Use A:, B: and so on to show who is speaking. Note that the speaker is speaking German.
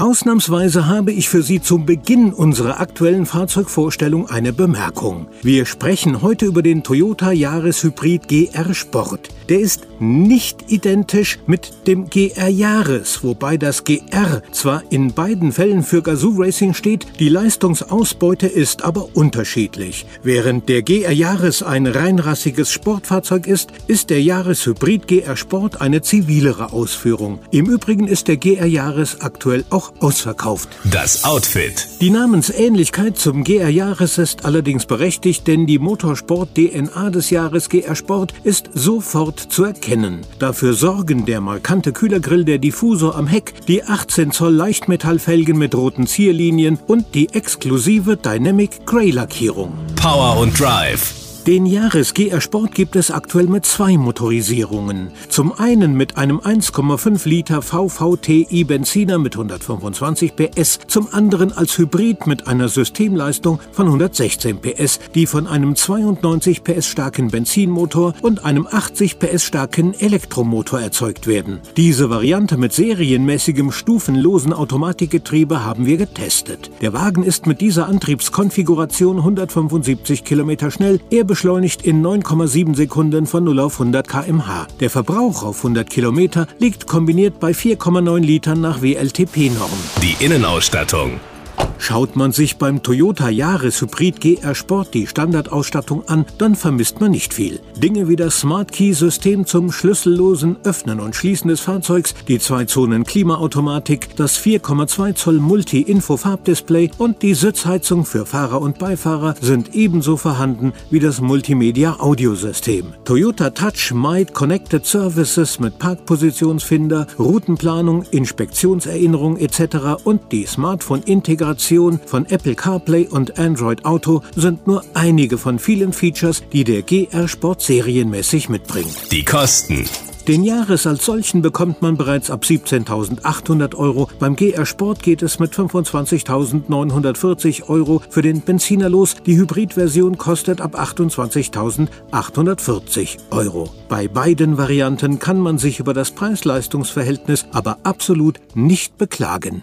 A: Ausnahmsweise habe ich für Sie zum Beginn unserer aktuellen Fahrzeugvorstellung eine Bemerkung. Wir sprechen heute über den Toyota Yaris Hybrid GR Sport. Der ist nicht identisch mit dem GR Yaris, wobei das GR zwar in beiden Fällen für Gazoo Racing steht, die Leistungsausbeute ist aber unterschiedlich. Während der GR Yaris ein reinrassiges Sportfahrzeug ist, ist der Yaris Hybrid GR Sport eine zivilere Ausführung. Im Übrigen ist der GR Yaris aktuell auch ausverkauft.
B: Das Outfit.
A: Die Namensähnlichkeit zum GR Jahres ist allerdings berechtigt, denn die Motorsport DNA des Jahres GR Sport ist sofort zu erkennen. Dafür sorgen der markante Kühlergrill, der Diffusor am Heck, die 18 Zoll Leichtmetallfelgen mit roten Zierlinien und die exklusive Dynamic Grey Lackierung.
B: Power und Drive.
A: Den Jahres GR Sport gibt es aktuell mit zwei Motorisierungen. Zum einen mit einem 1,5 Liter VVTI Benziner mit 125 PS, zum anderen als Hybrid mit einer Systemleistung von 116 PS, die von einem 92 PS starken Benzinmotor und einem 80 PS starken Elektromotor erzeugt werden. Diese Variante mit serienmäßigem stufenlosen Automatikgetriebe haben wir getestet. Der Wagen ist mit dieser Antriebskonfiguration 175 Kilometer schnell. Er beschleunigt in 9,7 Sekunden von 0 auf 100 km/h. Der Verbrauch auf 100 Kilometer liegt kombiniert bei 4,9 Litern nach WLTP-Norm.
B: Die Innenausstattung.
A: Schaut man sich beim Toyota Yaris Hybrid GR Sport die Standardausstattung an, dann vermisst man nicht viel. Dinge wie das Smart Key System zum schlüssellosen Öffnen und Schließen des Fahrzeugs, die zwei Zonen Klimaautomatik, das 4,2 Zoll Multi-Info Farbdisplay und die Sitzheizung für Fahrer und Beifahrer sind ebenso vorhanden wie das Multimedia Audiosystem. Toyota Touch Might Connected Services mit Parkpositionsfinder, Routenplanung, Inspektionserinnerung etc. und die Smartphone-Integration Integration von Apple CarPlay und Android Auto sind nur einige von vielen Features, die der GR Sport serienmäßig mitbringt.
B: Die Kosten.
A: Den Jahres als solchen bekommt man bereits ab 17.800 Euro. Beim GR Sport geht es mit 25.940 Euro für den Benziner los. Die Hybridversion kostet ab 28.840 Euro. Bei beiden Varianten kann man sich über das Preis-Leistungs-Verhältnis aber absolut nicht beklagen.